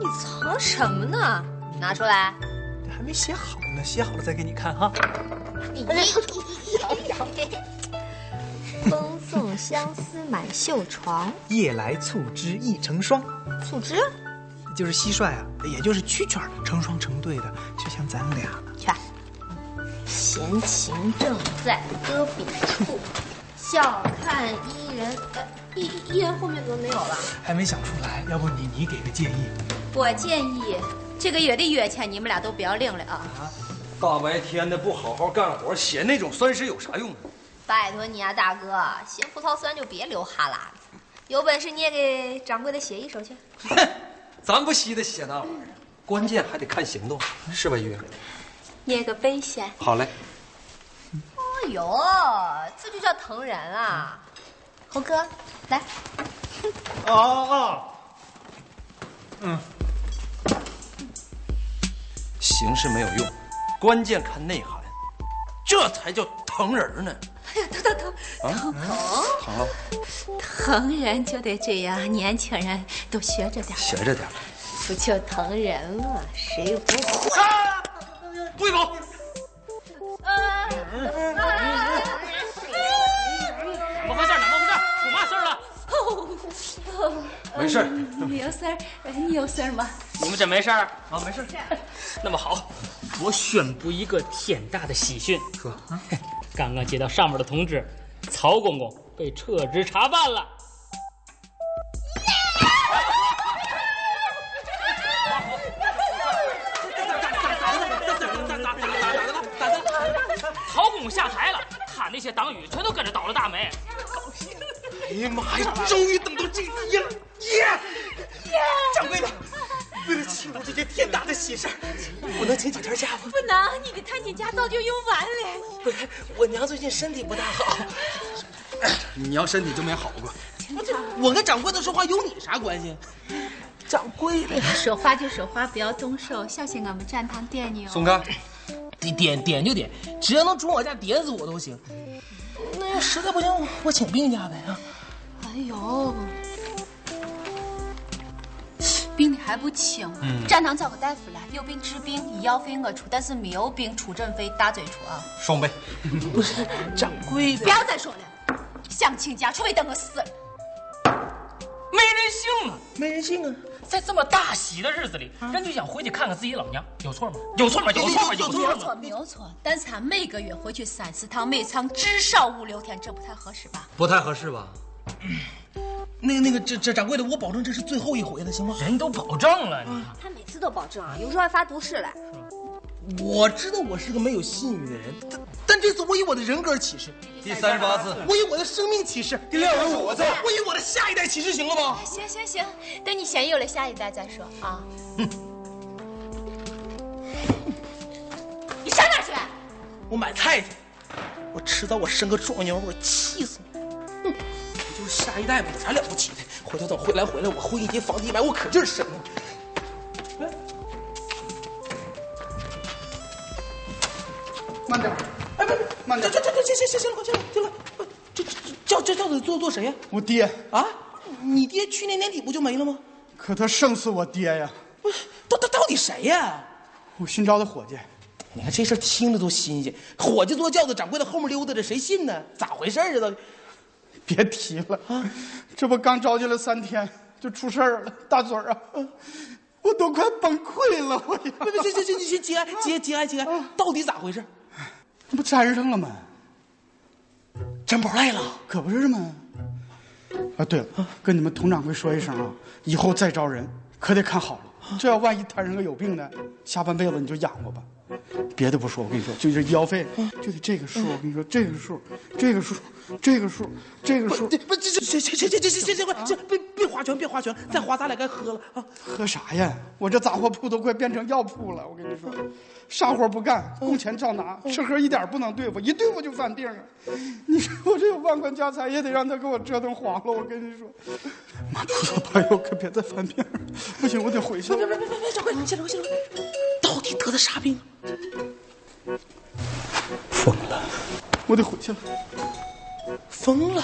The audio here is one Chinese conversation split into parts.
你藏什么呢？拿出来。还没写好呢，写好了再给你看哈。你 风送相思满绣床，夜来促织一成双，促织就是蟋蟀啊，也就是蛐蛐儿成双成对的，就像咱俩。去。闲情正在搁笔处，笑看伊人。呃，伊伊人后面怎么没有了？还没想出来，要不你你给个建议？我建议这个月的月钱你们俩都不要领了啊！大白天的不好好干活，写那种酸诗有啥用？拜托你啊，大哥，嫌葡萄酸就别流哈喇子。有本事你也给掌柜的写一首去。哼，咱不稀得写那玩意儿，关键还得看行动，是吧，玉？捏个杯先。好嘞。哎呦，这就叫疼人啊！猴哥，来。啊啊！嗯。形式没有用，关键看内涵，这才叫疼人呢。哎呀，疼疼疼！疼疼疼了。疼人就得这样，年轻人都学着点。学着点。不就疼人吗？谁不会？不许走！啊！怎么回事？怎么回事？出嘛事了？哦，没事。没有事儿。你有事儿吗？你们真没事儿啊？没事。那么好，我宣布一个天大的喜讯。说，刚刚接到上面的通知，曹公公被撤职查办了。曹公公下台了，他那些党羽全都跟着倒了大霉。高兴！哎呀妈呀，终于等到这一天了！耶！耶！掌柜的，为了庆祝这件天大的喜事儿，我能请几天假吗？不能，你的探亲假早就用完了。不是，我娘最近身体不大好。你娘身体就没好过？我跟掌柜的说话有你啥关系？掌柜的，说话就说话，不要动手，小心我们站堂点你哦。松开！点点点就点，只要能准我家点死我都行。那要实在不行，我我请病假呗啊！哎呦，病的还不轻，嗯，站堂找个大夫来，有病治病，医药费我出，但是没有病出诊费大嘴出啊！双倍。不是掌柜的，不要再说了，想请假，除非等我死了。没人性啊！没人性啊！在这么大喜的日子里，人就想回去看看自己老娘，有错吗？有错吗？有错吗？有错吗？没有错，没有错。但是他每个月回去三四趟，每趟至少五六天，这不太合适吧？不太合适吧？那个那个，这这掌柜的，我保证这是最后一回了，行吗？人都保证了，你他每次都保证啊，有时候还发毒誓来。我知道我是个没有信誉的人，但但这次我以我的人格起誓。第三十八次，我以我的生命起誓。第六十五次，我以我的下一代起誓，行了吗？行行行，等你先有了下一代再说啊。你上哪去？我买菜去。我迟早我生个状元，我气死你！哼，就是下一代嘛，有啥了不起的？回头等回来回来，我混一间房地买，我可劲儿生。慢点，哎，不，慢点，这这这行行行行了，行了行了，这这叫这叫的做做谁呀？我爹啊，你爹去年年底不就没了吗？可他胜似我爹呀！不是，到到到底谁呀？我新招的伙计。你看这事听着都新鲜，伙计坐轿子，掌柜的后面溜达着，谁信呢？咋回事啊？到底？别提了啊！这不刚招进来三天就出事儿了，大嘴儿啊！我都快崩溃了，我呀！别别行行行，你去节哀节节哀节哀，到底咋回事？那不粘上了吗？真不赖了，可不是吗？啊，对了，跟你们佟掌柜说一声啊，以后再招人可得看好了，这要万一摊上个有病的，下半辈子你就养活吧。别的不说，我跟你说，就这医药费就得这个数。我跟你说，这个数，这个数，这个数，这个数。不，这这这这这这这这这这别别划拳，别划拳，再划咱俩该喝了啊！喝啥呀？我这杂货铺都快变成药铺了。我跟你说，啥活不干，工钱照拿，吃喝一点不能对付，一对付就犯病啊！你说我这有万贯家财，也得让他给我折腾黄了。我跟你说，哎呦，可别再犯病了，不行，我得回去了。别别别别，掌柜，你先来，先来。到底得的啥病？疯了，我得回去了。疯了。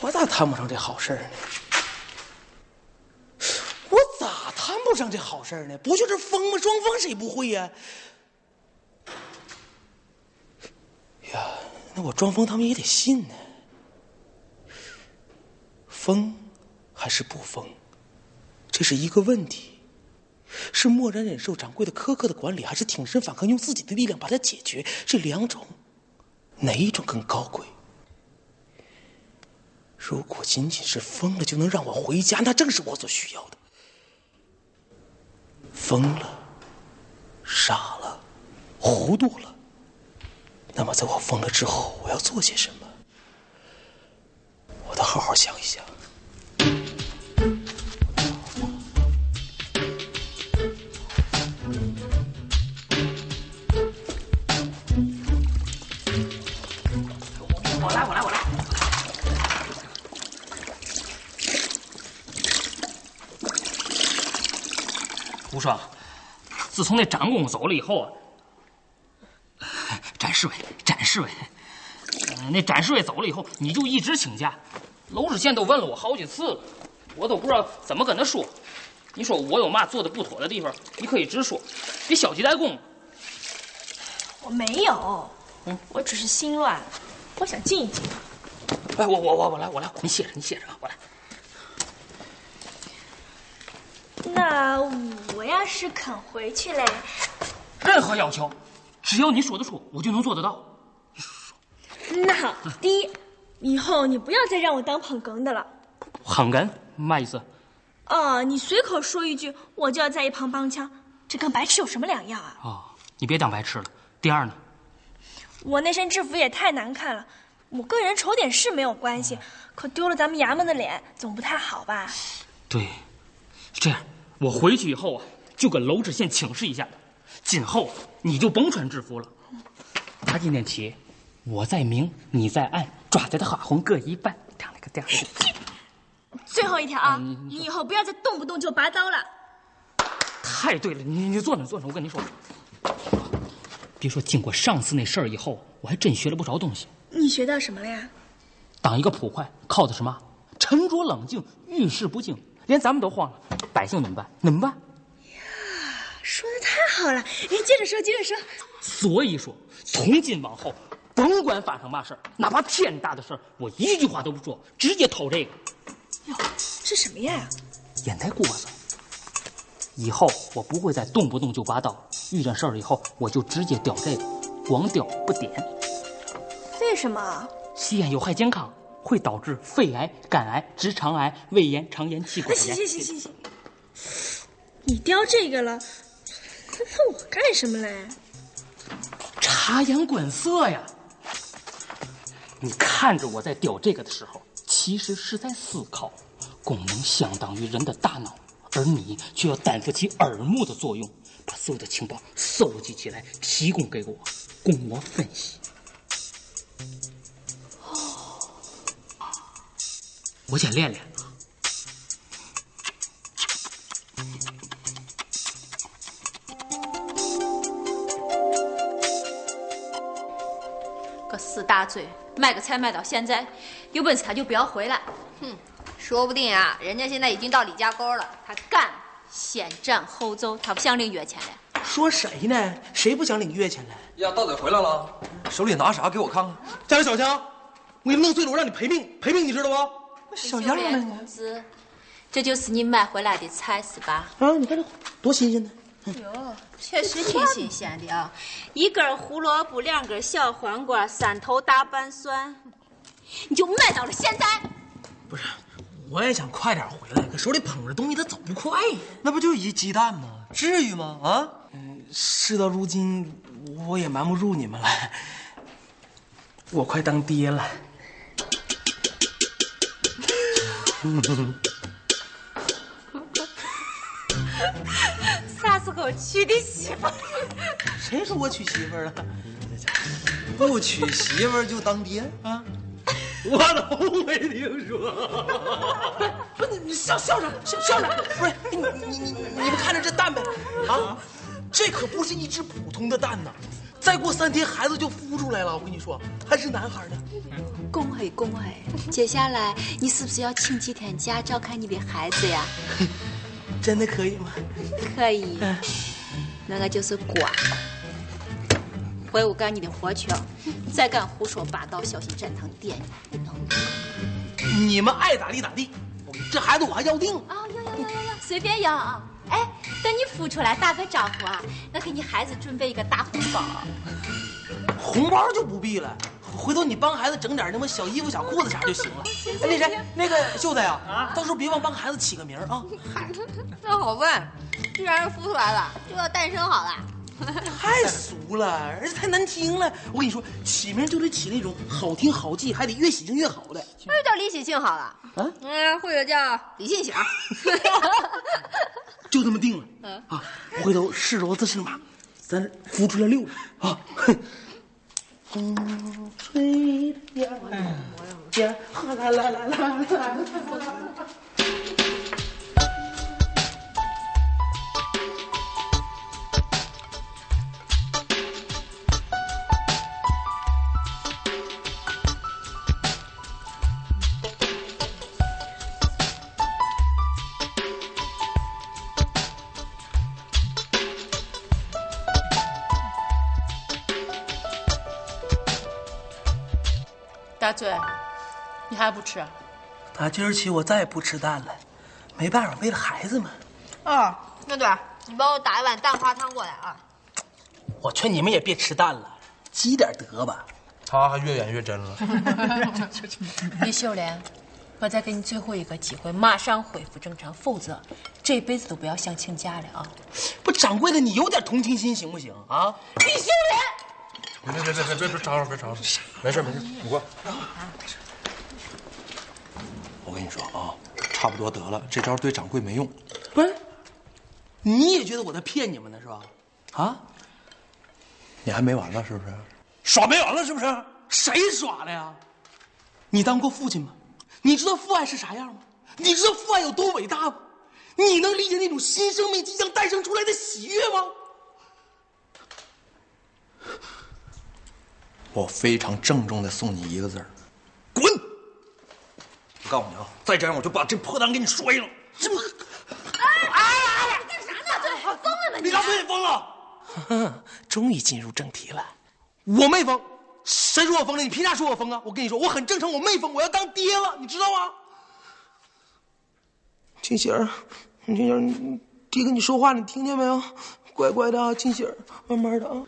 我咋谈不上这好事儿呢？我咋谈不上这好事儿呢？不就是疯吗？装疯谁不会呀、呀，那我装疯他们也得信呢。疯还是不疯，这是一个问题。是默然忍受掌柜的苛刻的管理，还是挺身反抗，用自己的力量把它解决？这两种，哪一种更高贵？如果仅仅是疯了就能让我回家，那正是我所需要的。疯了，傻了，糊涂了。那么，在我疯了之后，我要做些什么？我得好好想一想。吴双，自从那展公公走了以后啊，展侍卫，展侍卫，呃那展侍卫走了以后，你就一直请假。娄知县都问了我好几次了，我都不知道怎么跟他说。你说我有嘛做的不妥的地方，你可以直说，别消极怠工。我没有，我只是心乱，我想静一静。哎，我我我我来我来，你歇着你歇着，我来。那我要是肯回去嘞，任何要求，只要你说得出，我就能做得到。那好，第一，以后你不要再让我当捧哏的了。捧哏嘛意思？哦，你随口说一句，我就要在一旁帮腔，这跟白痴有什么两样啊？哦，你别当白痴了。第二呢，我那身制服也太难看了，我个人丑点是没有关系，可丢了咱们衙门的脸总不太好吧？对，这样，我回去以后啊，就跟娄知县请示一下，今后你就甭穿制服了。打今天起，我在明，你在暗，抓在的花红各一半。最后一条啊，嗯你以后不要再动不动就拔刀了。太对了，你你坐那坐那，我跟你说，别说经过上次那事儿以后，我还真学了不少东西。你学到什么了呀？当一个捕快，靠的什么？沉着冷静，遇事不惊，连咱们都慌了，百姓怎么办？怎么办？呀说的太好了，您接着说，接着说。所以说，从今往后，甭管发生嘛事儿，哪怕天大的事儿，我一句话都不说，直接偷这个哟，这什么呀？烟袋锅子。以后我不会再动不动就拔刀，遇见事儿以后我就直接叼这个，光叼不点。为什么？吸烟有害健康，会导致肺癌、肝癌、直肠癌、胃炎、肠炎、气管行炎。行行行行，你叼这个了，问我干什么嘞？察言观色呀！你看着我在叼这个的时候，其实是在思考，功能相当于人的大脑，而你却要担负起耳目的作用，把所有的情报搜集起来，提供给我，供我分析。我先练练。个死大嘴，卖个菜卖到现在，有本事他就不要回来。哼说不定啊，人家现在已经到李家沟了。他干，先斩后奏，他不想领月钱了。说谁呢？谁不想领月钱了？呀，大嘴回来了，手里拿啥？给我看看。家里小强，我给你弄醉了，我让你赔命，赔命你知道不？小样连呢？同志，这就是你买回来的菜是吧？啊，你看这多新鲜呢！哟，确实挺新鲜的啊！一根胡萝卜，两根小黄瓜，三头大瓣蒜，你就卖到了现在。不是，我也想快点回来，可手里捧着东西，它走不快呀。那不就一鸡蛋吗？至于吗？啊？事到如今，我也瞒不住你们了，我快当爹了。啥时候娶的媳妇儿？谁说我娶媳妇儿了？不娶媳妇儿就当爹啊？我都没听说。不，你你笑笑啥？笑笑啥？不是你你你你看着这蛋呗？啊，这可不是一只普通的蛋呐。再过三天孩子就孵出来了，我跟你说，还是男孩呢。恭喜恭喜！接下来你是不是要请几天假照看你的孩子呀？真的可以吗？可以，那个就是瓜。回屋干你的活去，再敢胡说八道，小心展堂点你。你们爱咋地咋地，这孩子我还要定。啊，要要要要要，随便要啊！哎，等你孵出来打个招呼啊，我给你孩子准备一个大红包。红包就不必了，回头你帮孩子整点那么小衣服、小裤子啥就行了。哎，那谁，那个秀才呀，啊，到时候别忘帮孩子起个名啊。嗨，那好办，既然孵出来了，就要诞生好了。太俗了，而且太难听了。我跟你说，起名就得起那种好听好记，还得越喜庆越好的。那就叫李喜庆好了。啊，嗯，或者叫李信祥。就这么定了。嗯啊，回头是骡子是马，咱孵出来溜溜啊。风吹呀呀，啦啦啦啦啦啦。大嘴，你还不吃？打今儿起我再也不吃蛋了，没办法，为了孩子嘛。哦，那对，你帮我打一碗蛋花汤过来啊。我劝你们也别吃蛋了，积点德吧。他还越演越真了。李秀莲，我再给你最后一个机会，马上恢复正常，否则这辈子都不要想请假了啊！不，掌柜的，你有点同情心行不行啊？李秀莲。别别别别别别吵吵别吵吵，没事没事，你过。我跟你说啊，差不多得了，这招对掌柜没用。不是，你也觉得我在骗你们呢是吧？啊？你还没完了是不是？耍没完了是不是？谁耍了呀？你当过父亲吗？你知道父爱是啥样吗？你知道父爱有多伟大吗？你能理解那种新生命即将诞生出来的喜悦吗？我非常郑重的送你一个字儿，滚！我告诉你啊，再这样我就把这破蛋给你摔了。这么，哎哎，干啥呢？这疯了吧你？大嘴也疯了。哼，终于进入正题了。我没疯，谁说我疯了？你凭啥说我疯啊？我跟你说，我很正常，我没疯，我要当爹了，你知道吗？静心儿，静心儿，你爹跟你说话，你听见没有？乖乖的啊，静心儿，慢慢的啊。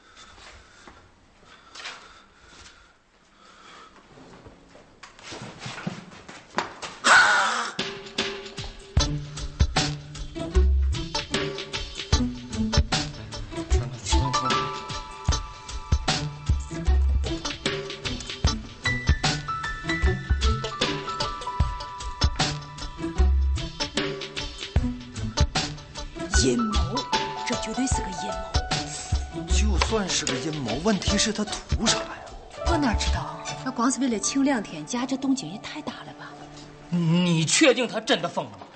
就算是个阴谋，问题是他图啥呀？我哪知道？那光是为了请两天假，这动静也太大了吧？你确定他真的疯了吗？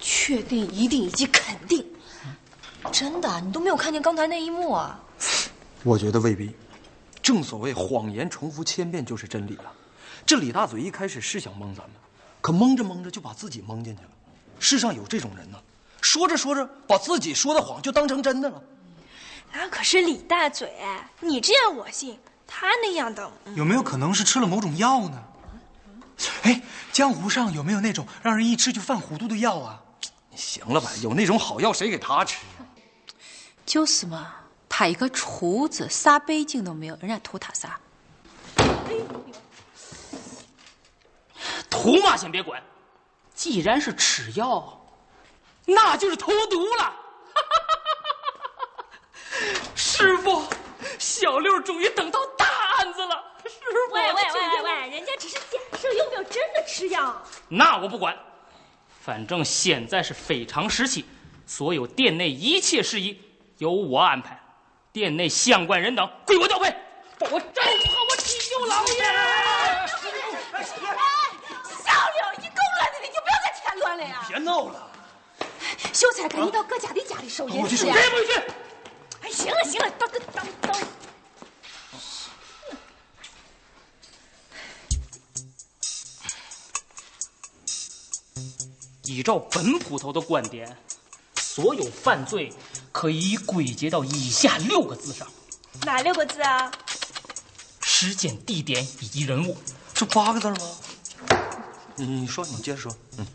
确定、一定以及肯定，真的，你都没有看见刚才那一幕啊？我觉得未必。正所谓谎言重复千遍就是真理了。这李大嘴一开始是想蒙咱们，可蒙着蒙着就把自己蒙进去了。世上有这种人呢，说着说着把自己说的谎就当成真的了。那可是李大嘴，你这样我信，他那样的，有没有可能是吃了某种药呢？哎，江湖上有没有那种让人一吃就犯糊涂的药啊？你行了吧？有那种好药谁给他吃呀？就是嘛，他一个厨子，啥背景都没有，人家图他啥？图嘛先别管，既然是吃药，那就是投毒了。师傅，小六终于等到大案子了。师傅，喂喂喂喂人家只是假设，有没有真的吃药？那我不管，反正现在是非常时期，所有店内一切事宜由我安排，店内相关人等归我调配，我照顾好我七舅老爷。小六，你够乱的，你就不要再添乱了呀！别闹了，秀才，赶紧到各家的家里收银我去！谁也不许去！哎，行了行了，等等等等。依照本捕头的观点，所有犯罪可以归结到以下六个字上：哪六个字啊？时间、地点以及人物。这八个字吗？你你说，你接着说。嗯，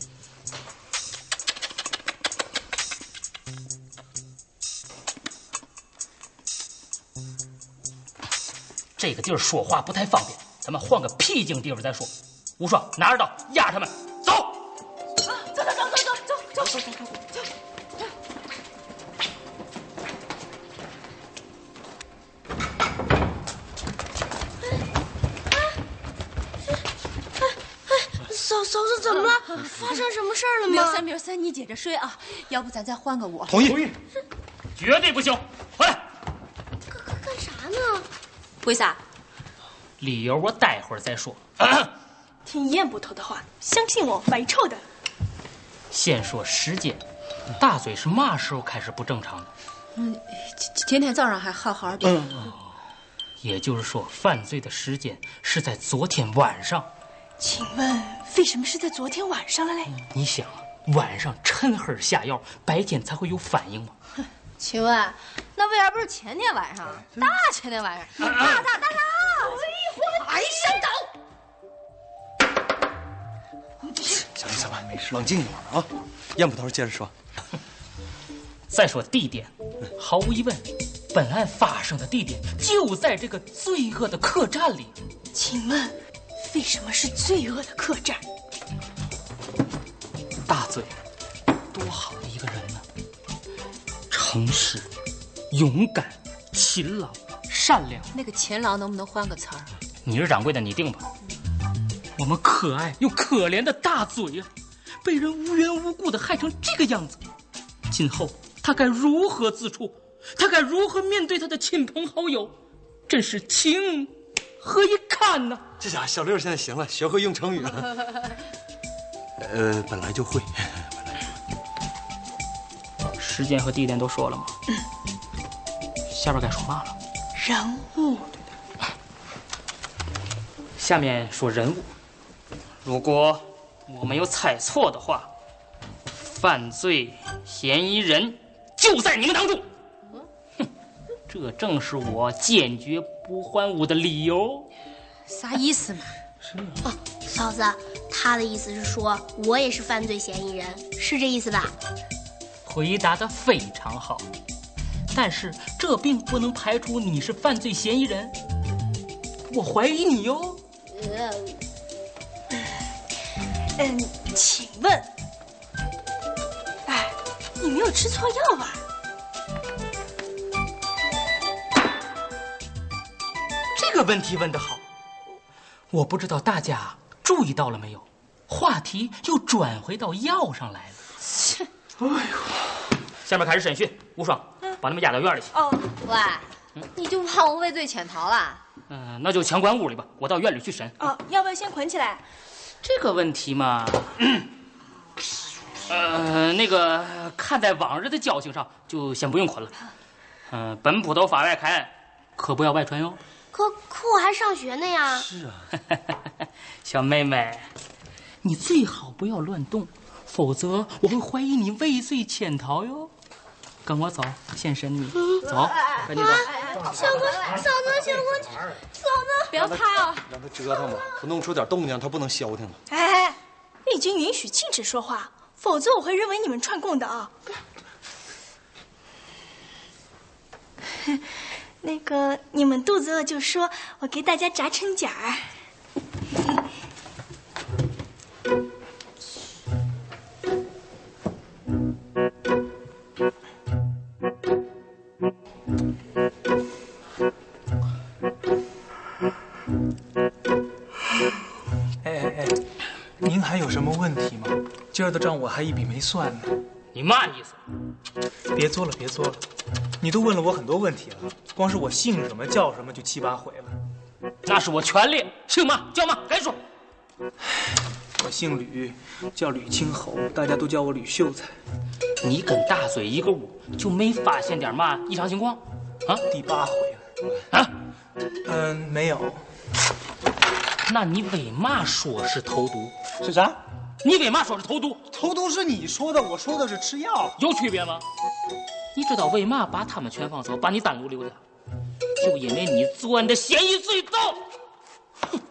这个地儿说话不太方便，咱们换个僻静地方再说。无双，拿着刀压他们，走！走走走走走走走走走。嫂嫂子怎么了？发生什么事儿了吗？苗三苗三，你接着睡啊，要不咱再换个屋。同意。同意。绝对不行！回来。干啥呢？为啥？理由我待会儿再说。听燕捕头的话，相信我，没臭的。先说时间，大嘴是嘛时候开始不正常的？嗯，今今天早上还好好的。嗯。也就是说，犯罪的时间是在昨天晚上。请问为什么是在昨天晚上了嘞？你想啊，晚上趁黑下药，白天才会有反应吗？请问，那为啥不是前天晚上？大前天晚上，大大大大！哎，上刀！小李，咱们没事，冷静一会儿啊。燕捕头接着说。再说地点，毫无疑问，本案发生的地点就在这个罪恶的客栈里。请问，为什么是罪恶的客栈？大嘴，多好的一个人呢！诚实、勇敢、勤劳、善良。那个勤劳能不能换个词儿？你是掌柜的，你定吧。我们可爱又可怜的大嘴啊，被人无缘无故的害成这个样子，今后他该如何自处？他该如何面对他的亲朋好友？真是情何以堪呢？这家伙小六现在行了，学会用成语了。呃，本来就会。时间和地点都说了吗？下边该说嘛了？人物。下面说人物。如果我没有猜错的话，犯罪嫌疑人就在你们当中。哼，这正是我坚决不还屋的理由。啥意思嘛？是哦，嫂子，他的意思是说我也是犯罪嫌疑人，是这意思吧？回答的非常好，但是这并不能排除你是犯罪嫌疑人。我怀疑你哟。嗯，请问，哎，你没有吃错药吧？这个问题问得好，我不知道大家注意到了没有，话题又转回到药上来了。哎呦，下面开始审讯，无双，把他们押到院里去。哦，喂，你就怕我畏罪潜逃了？嗯、那就强关屋里吧，我到院里去审。哦，要不要先捆起来？这个问题嘛，呃，那个看在往日的交情上，就先不用捆了。嗯、本捕头法外开案，可不要外传哟。可可我还上学呢呀。是啊，小妹妹，你最好不要乱动，否则我会怀疑你畏罪潜逃哟。跟我走，现身你。走，赶紧走。小哥，嫂子，小哥，嫂子，不要怕啊！让他折腾吧，他弄出点动静，他不能消停了。哎，已经允许禁止说话，否则我会认为你们串供的啊。那个，你们肚子饿就说，我给大家炸春卷儿。有什么问题吗？今儿的账我还一笔没算呢。你嘛意思？别作了，别作了，你都问了我很多问题了，光是我姓什么叫什么就七八回了。那是我权利，姓嘛叫嘛，该说。我姓吕，叫吕青侯，大家都叫我吕秀才。你跟大嘴一个屋，就没发现点嘛异常情况？啊，第八回了。啊，嗯，没有。那你为嘛说是投毒？是啥？你为嘛说是投毒？投毒是你说的，我说的是吃药，有区别吗？你知道为嘛把他们全放走，把你单独留下？就因为你作案的嫌疑最重。哼！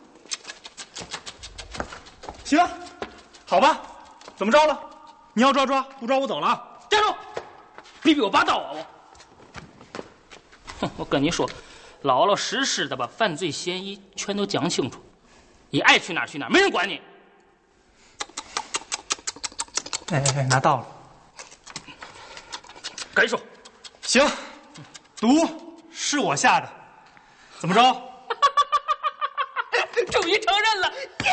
行，好吧，怎么着了？你要抓抓，不抓我走了啊。站住！别逼我拔刀啊！我，哼！我跟你说，老老实实的把犯罪嫌疑全都讲清楚，你爱去哪去哪，没人管你。哎哎哎，拿到了。该说，行，毒是我下的，怎么着？终于承认了，耶！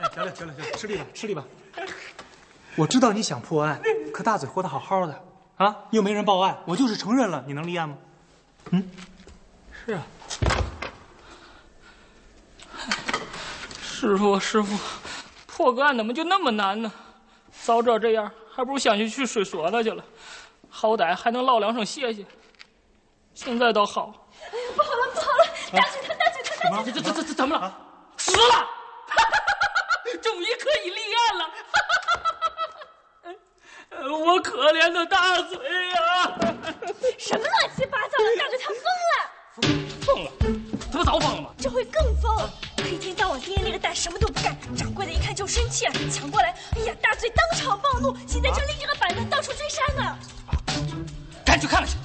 哎，行了行了行了，吃力吧吃力吧。我知道你想破案，可大嘴活得好好的啊，又没人报案，我就是承认了，你能立案吗？嗯，是啊。师傅师傅，破个案怎么就那么难呢？早知道这样，还不如先去去睡所了去了，好歹还能唠两声谢谢。现在倒好。哎呀，不好了不好了！大嘴他大嘴他大嘴，这这这这怎么了？死了！终于可以立案了！我可怜的大嘴呀！什么乱七八糟的？大嘴他疯了！疯了？他不早疯了吗？这回更疯！他一天到晚爹捏着蛋，什么都不干。掌柜的一看就生气了，抢过来，哎呀，大嘴当场暴怒，现在正拎着个板凳到处追杀呢。赶紧去看看去。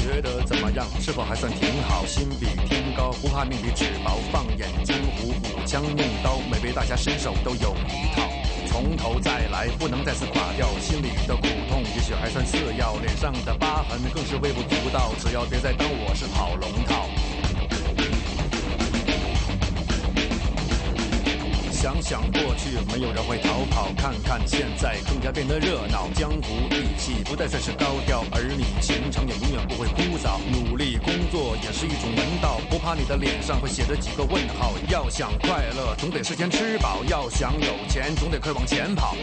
觉得怎么样？是否还算挺好？心比天高，不怕命比纸薄。放眼江湖，舞枪弄刀，每位大侠身手都有一套。从头再来，不能再次垮掉。心里的苦痛也许还算次要，脸上的疤痕更是微不足道。只要别再当我是跑龙套。想想过去，没有人会逃跑；看看现在，更加变得热闹。江湖义气不再算是高调，儿女情长也永远不会枯燥。努力工作也是一种门道，不怕你的脸上会写着几个问号。要想快乐，总得事先吃饱；要想有钱，总得快往前跑。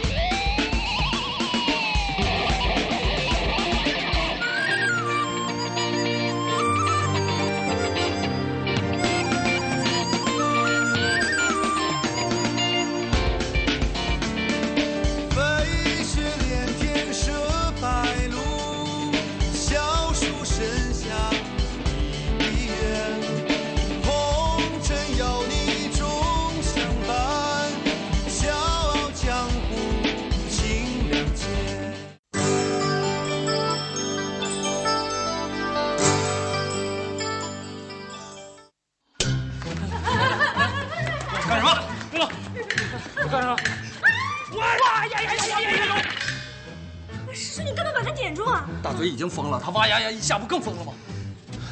疯了，他哇呀呀一下不更疯了吗？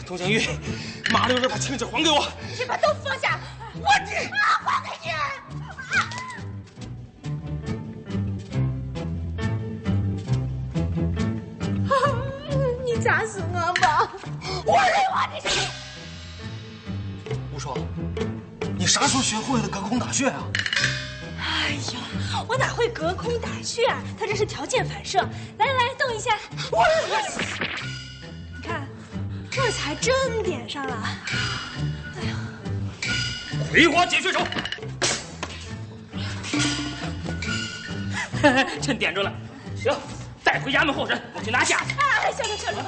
佟湘玉，麻溜着把青纸还给我。你把刀放下，我只啊还给你。啊 你砸死我吧！我累我的心。吴双，你啥时候学会了隔空打穴啊？哪会隔空打穴啊？他这是条件反射。来来来，动一下。我，你看，这才真点上了。哎呀，葵花解穴手，趁点着了。行，带回衙门候审，我去拿架子。哎，校长校长，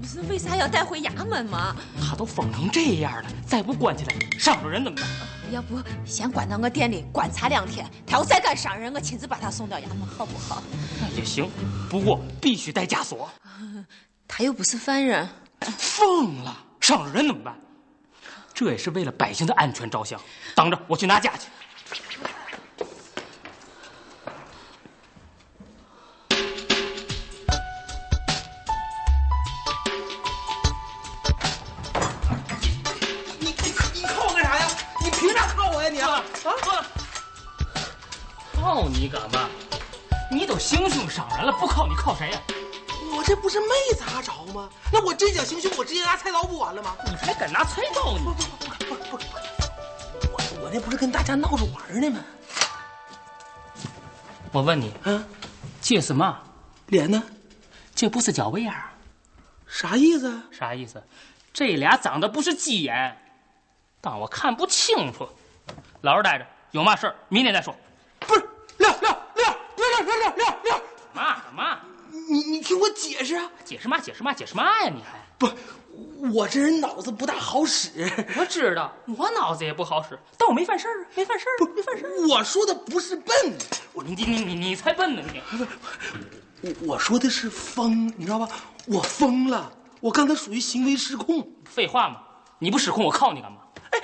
不是为啥要带回衙门吗？他都疯成这样了，再不关起来，上着人怎么办？要不先关到我店里观察两天，他要再敢伤人，我亲自把他送到衙门，好不好？那也行，不过必须带枷锁。他又不是犯人，疯了，伤了人怎么办？这也是为了百姓的安全着想。等着，我去拿架去。靠你干嘛？你都行凶伤人了，不靠你靠谁呀、我这不是没砸着吗？那我真想行凶，我直接拿菜刀不完了吗？你还敢拿菜刀呢？我我那不是跟大家闹着玩呢吗？我问你，啊，这是嘛？脸呢？这不是脚背眼儿，啥意思啊？啥意思？这俩长得不是鸡眼，当我看不清楚。老实待着，有嘛事儿明天再说。嘛干嘛？你你听我解释啊！解释嘛？解释嘛？解释嘛呀？你还不，我这人脑子不大好使。我知道，我脑子也不好使，但我没犯事儿啊，没犯事儿，没犯事儿。我说的不是笨，我你你你你才笨呢你！我我说的是疯，你知道吧？我疯了，我刚才属于行为失控。废话嘛，你不失控，我靠你干嘛？哎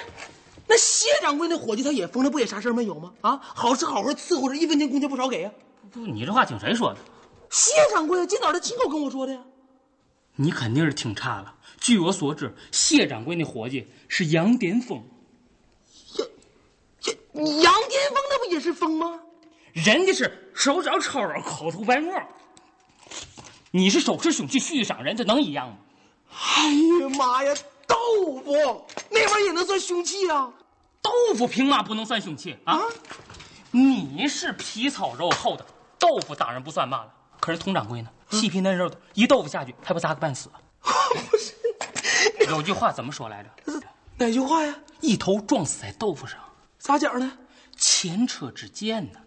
那谢掌柜那伙计他也疯了，不也啥事儿没有吗？啊，好吃好喝伺候着，一分钱工钱不少给呀、不，你这话听谁说的？谢掌柜今早他亲口跟我说的呀。你肯定是听差了。据我所知，谢掌柜那伙计是杨巅峰，你杨巅峰那不也是疯吗？人家是手脚超人，口吐白沫。你是手持凶器蓄意伤人，这能一样吗？哎呀妈呀，豆腐那玩意儿也能算凶器啊？豆腐凭嘛不能算凶器啊？你是皮糙肉厚的，豆腐当然不算嘛了。可是佟掌柜呢，细皮嫩肉的，一豆腐下去，还不砸个半死？不是，有句话怎么说来着？哪句话呀？一头撞死在豆腐上，咋讲呢？前车之鉴呢？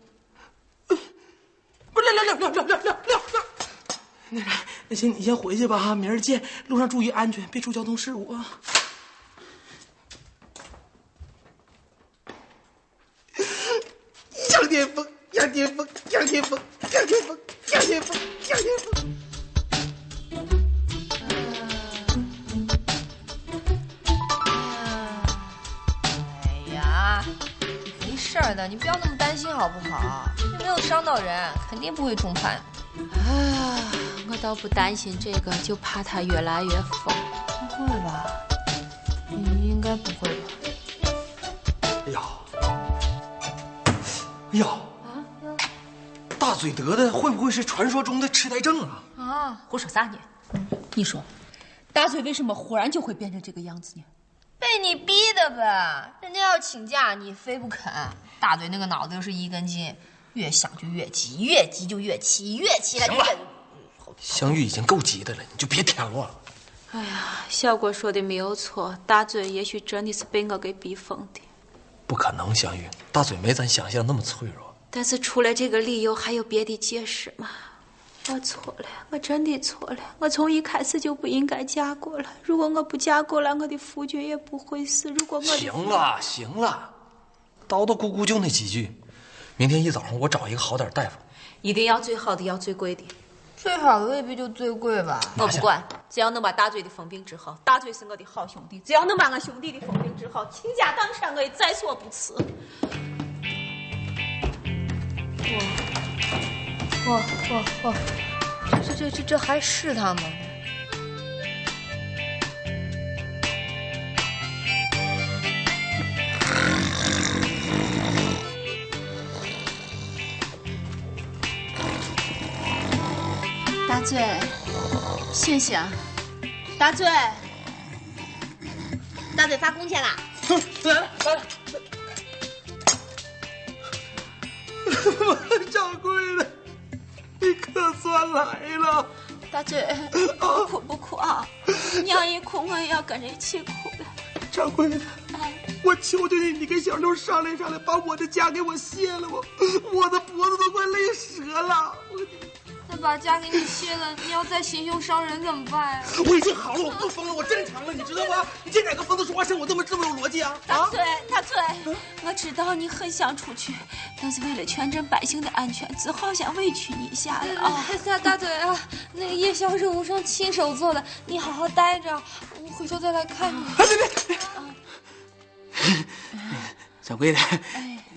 不是，亮亮亮亮亮亮亮亮。那啥，那行，你先回去吧哈，明儿见，路上注意安全，别出交通事故啊。杨巅峰，杨巅峰，杨巅峰，杨巅峰，杨巅峰，杨巅峰。哎呀，没事儿的，你不要那么担心好不好？又没有伤到人，肯定不会中判。哎呀，我倒不担心这个，就怕他越来越疯。不会吧？嗯应该不会吧？哎呀，哎呀，嘴得的会不会是传说中的痴呆症啊？啊，胡说啥呢？你说，大嘴为什么忽然就会变成这个样子呢？被你逼的呗！人家要请假，你非不肯。大嘴那个脑子又是一根筋，越想就越急，越急就越气，越气他就行了越……香玉已经够急的了，你就别添乱了。哎呀，小郭说的没有错，大嘴也许真的是被我给逼疯的。不可能，香玉，大嘴没咱想象那么脆弱。但是除了这个理由，还有别的解释吗？我错了，我真的错了。我从一开始就不应该嫁过来。如果我不嫁过来，我的夫君也不会死。如果我的行了，行了，叨叨咕咕就那几句。明天一早上我找一个好点大夫。一定要最好的，要最贵的。最好的未必就最贵吧？我不管，只要能把大嘴的疯病治好。大嘴是我的好兄弟，只要能把我兄弟的疯病治好，倾家荡产我也在所不辞。哇哇哇！这这这这还是他吗？大嘴，醒醒！大嘴，大嘴发工钱啦！来了来，掌柜的，你可算来了。大嘴，不哭不哭啊！娘一哭，我也要跟着一起哭的。掌柜的，哎，我求求你，你跟小六商量商量，把我的家给我卸了我，我的脖子都快累折了。我那把家给你卸了，你要再行凶伤人怎么办呀、我已经好了，我不疯了，我正常了，你知道吗？你见哪个疯子说话像我这么这么有逻辑啊？啊！大嘴，大嘴，我知道你很想出去，但是为了全镇百姓的安全，只好先委屈你一下了啊！大大嘴啊，那个夜宵是无双亲手做的，你好好待着，我回头再来看你。哎，别别别！掌柜 的，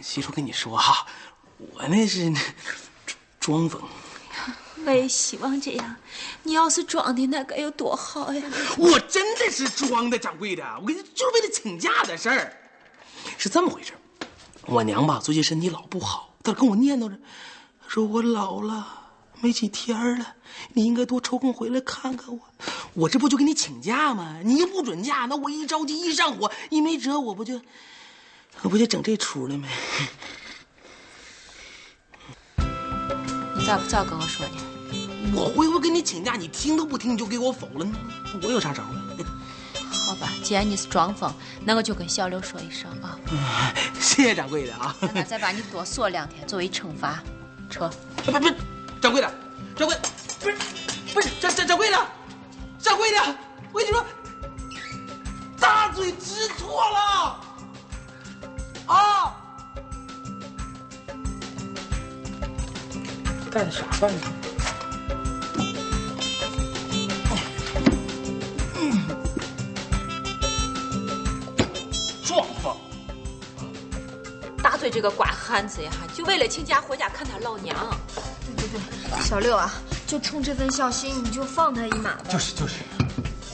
媳妇跟你说哈，我那是装疯。我也希望这样。你要是装的，那该有多好呀！我真的是装的，掌柜的，我跟你就是为了请假的事儿。是这么回事，我娘吧最近身体老不好，她跟我念叨着，说我老了，没几天了，你应该多抽空回来看看我。我这不就给你请假吗？你又不准假，那我一着急一上火，一没辙，我不就，我不就整这出了吗？你咋不早跟我说呢？我回回跟你请假，你听都不听，你就给我否了，我有啥招啊？好吧，既然你是装疯，那我就跟小刘说一声啊。谢谢掌柜的啊！那再把你多锁两天作为惩罚。撤。不不，掌柜的，掌柜，不是不是掌掌掌柜的，掌柜的，我跟你说，大嘴知错了啊！干啥饭呢？大嘴这个瓜汉子呀，就为了请假回家看他老娘。对对对，小六啊，就冲这份孝心，你就放他一马吧。就是就是，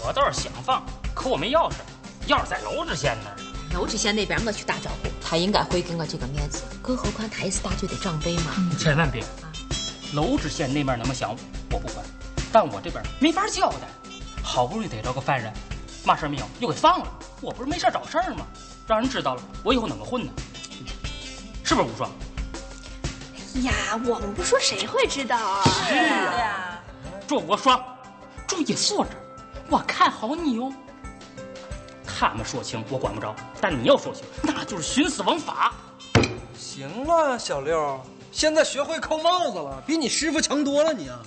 我倒是想放，可我没钥匙，钥匙在娄知县那儿。娄知县那边我去打招呼，他应该会给我这个面子，更何况他也是大队的长辈嘛。千万别！娄知县那边那么想，我不管，但我这边没法交代。好不容易逮着个犯人，嘛事没有，又给放了。我不是没事找事儿吗？让人知道了，我以后怎么混呢？是不是无双？哎呀，我们不说谁会知道啊？是啊，祝我说，注意素质，我看好你哟。他们说情我管不着，但你要说情，那就是徇私枉法。行了，小六，现在学会扣帽子了，比你师傅强多了你啊！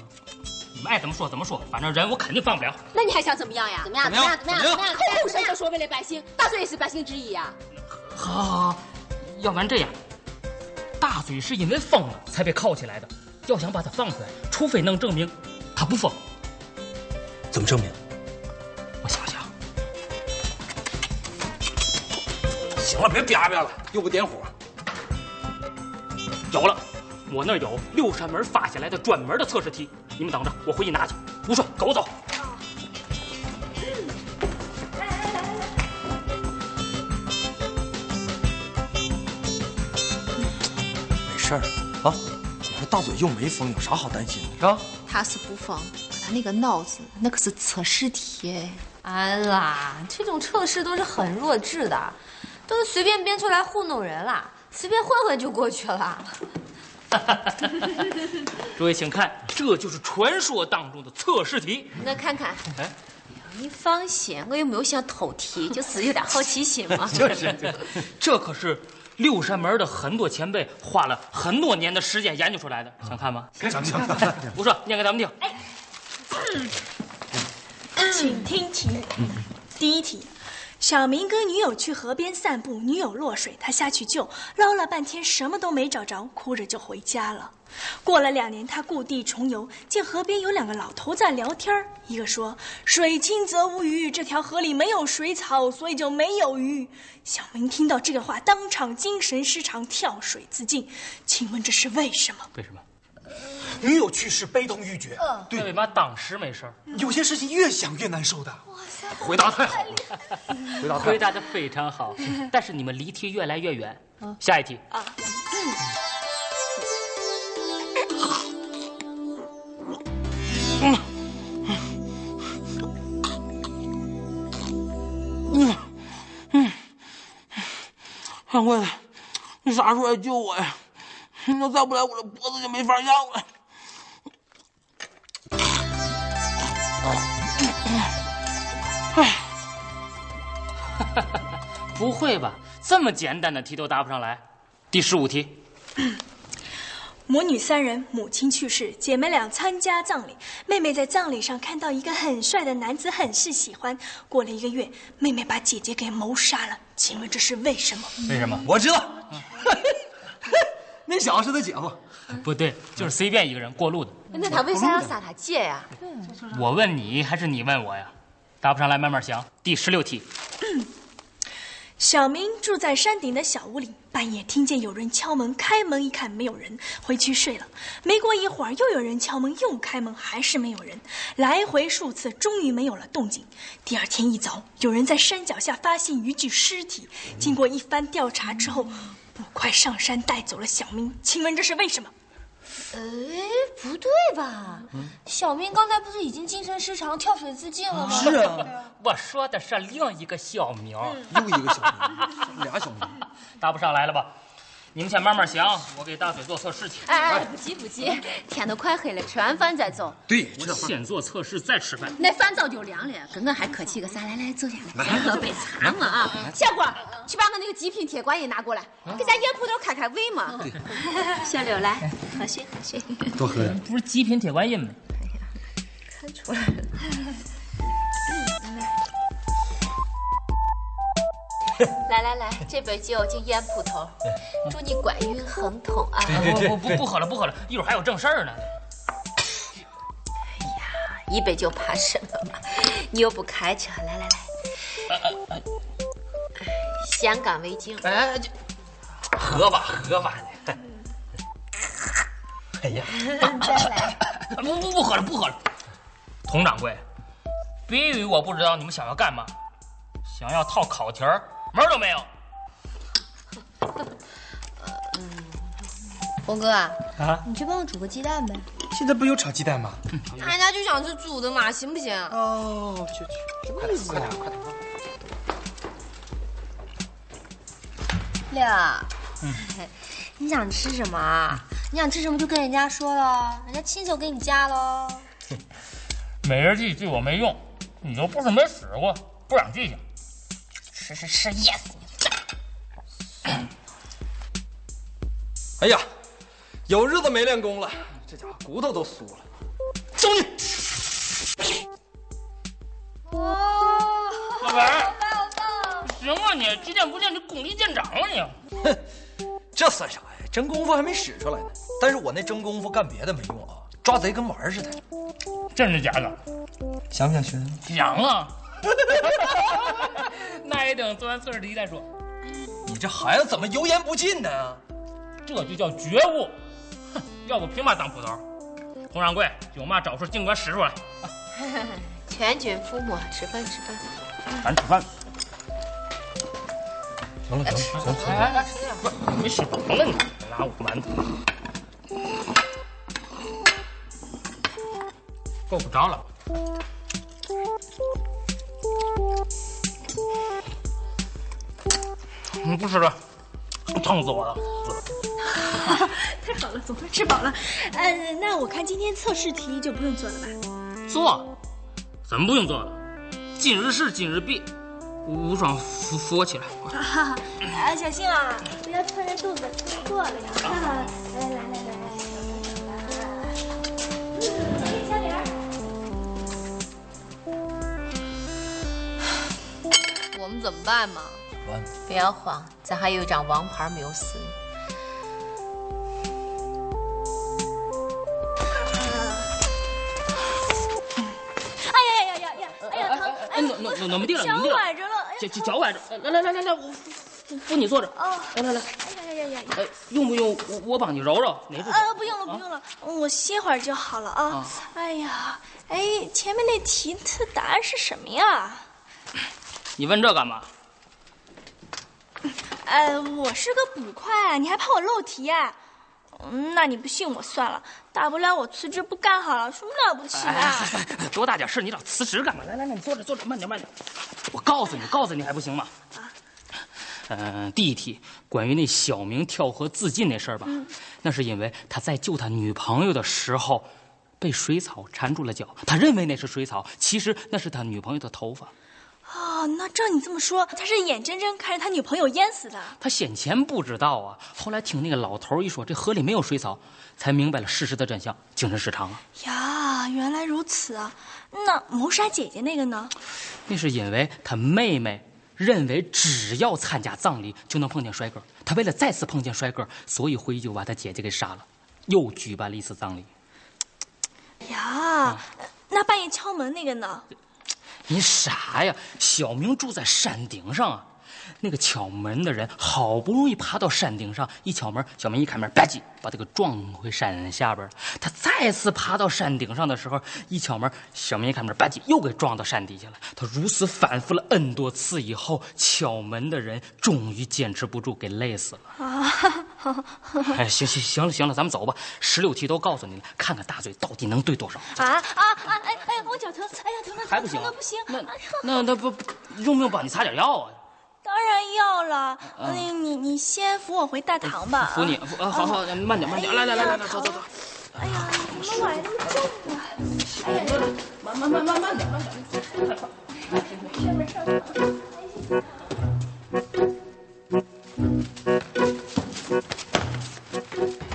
你们爱怎么说怎么说，反正人我肯定放不了。那你还想怎么样呀？怎么样？怎么样？怎么样？怎么样？口口声声说为了百姓，大嘴也是百姓之一呀。好，好，好，要不然这样，大嘴是因为疯了才被铐起来的，要想把他放出来，除非能证明他不疯。怎么证明？我想想，行了，别叭叭了，又不点火。有了，我那儿有六扇门发下来的专门的测试题，你们等着，我回去拿去。吴顺，跟我走。事儿啊，你说大嘴又没疯，有啥好担心的，是吧？他是不疯，可他那个脑子那可是测试题。哎啦，这种测试都是很弱智的，都是随便编出来糊弄人啦，随便混混就过去了。诸位请看，这就是传说当中的测试题。那看看，哎，你放心，我又没有想偷题，就是有点好奇心嘛。就是，这可是六扇门的很多前辈花了很多年的时间研究出来的，想看吗？想想 吴顺，念给咱们听。请听题，第一题。小明跟女友去河边散步，女友落水，他下去救，捞了半天什么都没找着，哭着就回家了。过了两年，他故地重游，见河边有两个老头在聊天一个说：“水清则无鱼，这条河里没有水草，所以就没有鱼。”小明听到这个话，当场精神失常，跳水自尽。请问这是为什么？为什么？女友去世，悲痛欲绝。对，为嘛当时没事儿？有些事情越想越难受的。回答太好了，回答回答的非常好，但是你们离题越来越远。下一题。啊。嗯。嗯。嗯，掌柜的，你啥时候来救我呀？你要再不来，我这脖子就没法要了。不会吧？这么简单的题都答不上来？第十五题。母女三人，母亲去世，姐妹俩参加葬礼。妹妹在葬礼上看到一个很帅的男子，很是喜欢。过了一个月，妹妹把姐姐给谋杀了。请问这是为什么？为什么？我知道，那小子是他姐夫。不对，就是随便一个人过路的。那他为啥要杀他姐呀？我问你还是你问我呀？答不上来慢慢想。第十六题。小明住在山顶的小屋里，半夜听见有人敲门，开门一看没有人，回去睡了。没过一会儿，又有人敲门，又开门，还是没有人，来回数次，终于没有了动静。第二天一早，有人在山脚下发现一具尸体，经过一番调查之后，捕快上山带走了小明，请问这是为什么？哎，不对吧？小明刚才不是已经精神失常跳水自尽了吗？是啊，我说的是另一个小明，又一个小明，俩小明，答不上来了吧？你们先慢慢想，我给大嘴做测试去。哎哎，不急不急，天都快黑了，吃完饭再走。对，我先做测试再吃饭。那饭早就凉了，跟我还客气个啥？来来，坐下来，先喝杯茶嘛啊！小郭，去把我那个极品铁观音拿过来，给咱烟铺头开开胃嘛。小刘来，喝水喝水。多喝点。不是极品铁观音吗？哎呀看出来了。来来来，这杯酒敬烟铺头，祝你官运亨通啊！不不不不喝了不喝了，一会儿还有正事儿呢。一杯酒怕什么嘛？你又不开车，来来来，香港为敬。哎，喝吧喝吧。哎呀，再来。不不不喝了不喝了。佟掌柜，别以为我不知道你们想要干嘛，想要套考题儿，门儿都没有。红哥啊，啊，你去帮我煮个鸡蛋呗。现在不有炒鸡蛋吗？人家就想吃煮的嘛，行不行？哦，去去，快点快点快点！亮，嗯，你想吃什么啊？你想吃什么就跟人家说了，人家亲手给你夹喽。美人计对我没用，你又不是没使过，不长记性。吃吃吃，噎死你！哎呀，有日子没练功了，这家伙骨头都酥了。走你！哇，老板，行啊你，几天不见你功力见长了你。哼，这算啥呀？真功夫还没使出来呢。但是我那真功夫干别的没用啊，抓贼跟玩似的。真的假的？想不想学？想啊！那也等做完测试题再说。你这孩子怎么油盐不进呢？这就叫觉悟。哼，要不凭嘛当捕头？佟掌柜，有嘛招数尽管使出来。全军覆没，吃饭吃饭。咱吃饭。行了行了行行哎哎，不是没吃饱了你，拿我馒头。够不着了。嗯，不吃了，烫死我了。太好了，总算吃饱了。呃，那我看今天测试题就不用做了吧？做？怎么不用做了？今日事今日毕，无双扶扶我起来。啊，小心啊，不要撑着肚子吃错了呀。来来来来来，嗯，小脸儿。我们怎么办嘛？完，不要慌，咱还有一张王牌没有死呢。哎呀呀呀呀呀！哎呀疼！哎，怎怎怎么地了？怎脚么地了？崴着了。哎呀脚脚脚崴着。来来来来来，我扶扶你坐着。哦，来来来，哎呀呀呀呀！哎，用不用我我帮你揉揉？哪处？啊，不用了，不用了，我歇会儿就好了啊。哎呀，哎，前面那题它答案是什么呀？你问这干嘛？呃，我是个捕快，你还怕我漏题啊？嗯，那你不信我算了，大不了我辞职不干好了，什么了不起哎啊？多大点事，你老辞职干嘛？来来来，你坐着坐着，慢点慢点。我告诉你，告诉你还不行吗？啊嗯、第一题关于那小明跳河自尽那事儿吧，那是因为他在救他女朋友的时候被水草缠住了脚，他认为那是水草，其实那是他女朋友的头发。哦，那照你这么说，他是眼睁睁看着他女朋友淹死的。他先前不知道啊，后来听那个老头儿一说这河里没有水草，才明白了事实的真相，精神失常了。呀，原来如此啊！那谋杀姐姐那个呢？那是因为他妹妹认为只要参加葬礼就能碰见帅哥，他为了再次碰见帅哥，所以回去就把他姐姐给杀了，又举办了一次葬礼。呀，那半夜敲门那个呢？你傻呀！小明住在山顶上啊，那个敲门的人好不容易爬到山顶上，一敲门，小明一开门，吧唧，把他给撞回山下边了。他再次爬到山顶上的时候，一敲门，小明一开门，吧唧，又给撞到山底下了。他如此反复了 n 多次以后，敲门的人终于坚持不住，给累死了。啊，哎，行行行了行了，咱们走吧。十六题都告诉你了，看看大嘴到底能对多少。啊啊啊！哎哎，我脚疼！哎呀，疼疼，还不行疼，不行！那那那不不用不用帮你擦点药啊？当然要了。嗯你你你先扶我回大堂吧。扶你，扶啊，好好，慢点慢点，来来来来来，走走走。哎呀，你们崴那么重啊！哎呀，慢慢慢慢慢点慢点。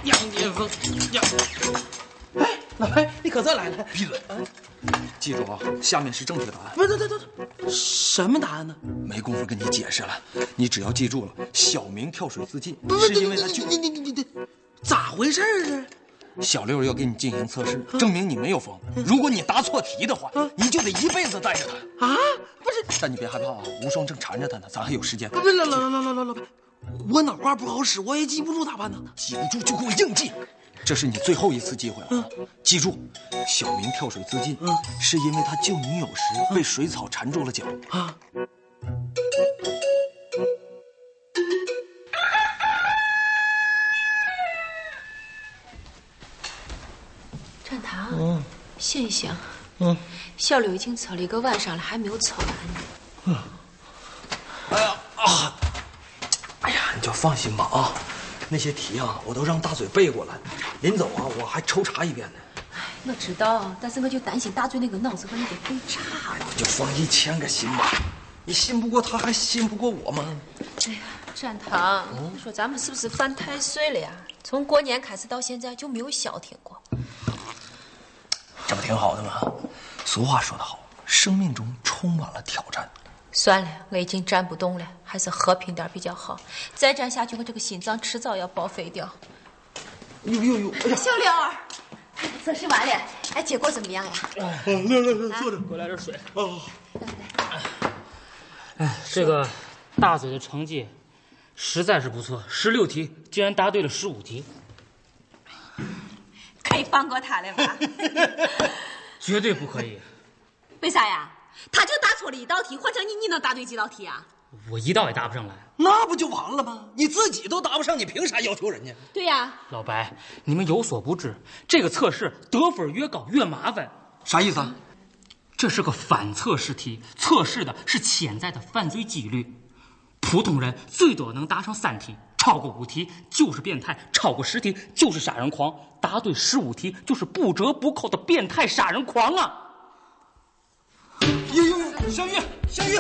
杨巅峰，杨，哎，老白，你可算来了。闭嘴！记住啊，下面是正确答案。不是，这这这，什么答案呢？没工夫跟你解释了，你只要记住了，小明跳水自尽不是因为他救你你你你你，咋回事儿啊？小六要给你进行测试，证明你没有疯。如果你答错题的话，你就得一辈子带着他。啊，不是，但你别害怕啊，无双正缠着他呢，咱还有时间。不是，老老老老老老白，我脑瓜不好使，我也记不住咋办呢？记不住就给我硬记，这是你最后一次机会了。记住，小明跳水自尽，是因为他救女友时被水草缠住了脚。啊，站堂，嗯醒一醒，嗯，小柳已经测了一个晚上了，还没有测完呢。哎呀啊！哎呀，你就放心吧啊，那些题啊，我都让大嘴背过来，临走啊，我还抽查一遍呢。哎我知道，但是我就担心大嘴那个脑子把你给背差了。就放一千个心吧，你信不过他，还信不过我吗？哎呀，展堂，你说咱们是不是犯太岁了呀？从过年开始到现在就没有消停过。这不挺好的吗？俗话说得好，生命中充满了挑战。算了，我已经站不动了，还是和平点比较好。再站下去，我这个心脏迟早要报废掉。呦呦呦！哎呀，小刘儿，测试完了，哎，结果怎么样呀？来来来，坐着，给我来点水。哦。哎，这个大嘴的成绩实在是不错，十六题竟然答对了十五题，可以放过他了吧？绝对不可以。为啥呀？他就答错了一道题，换成你，你能答对几道题啊？我一道也答不上来。那不就完了吗？你自己都答不上，你凭啥要求人家？对呀、老白，你们有所不知，这个测试得分越高越麻烦。啥意思啊？这是个反测试题，测试的是潜在的犯罪几率。普通人最多能答上三题，超过五题就是变态，超过十题就是杀人狂，答对十五题就是不折不扣的变态杀人狂啊！哎呦，小玉，小玉，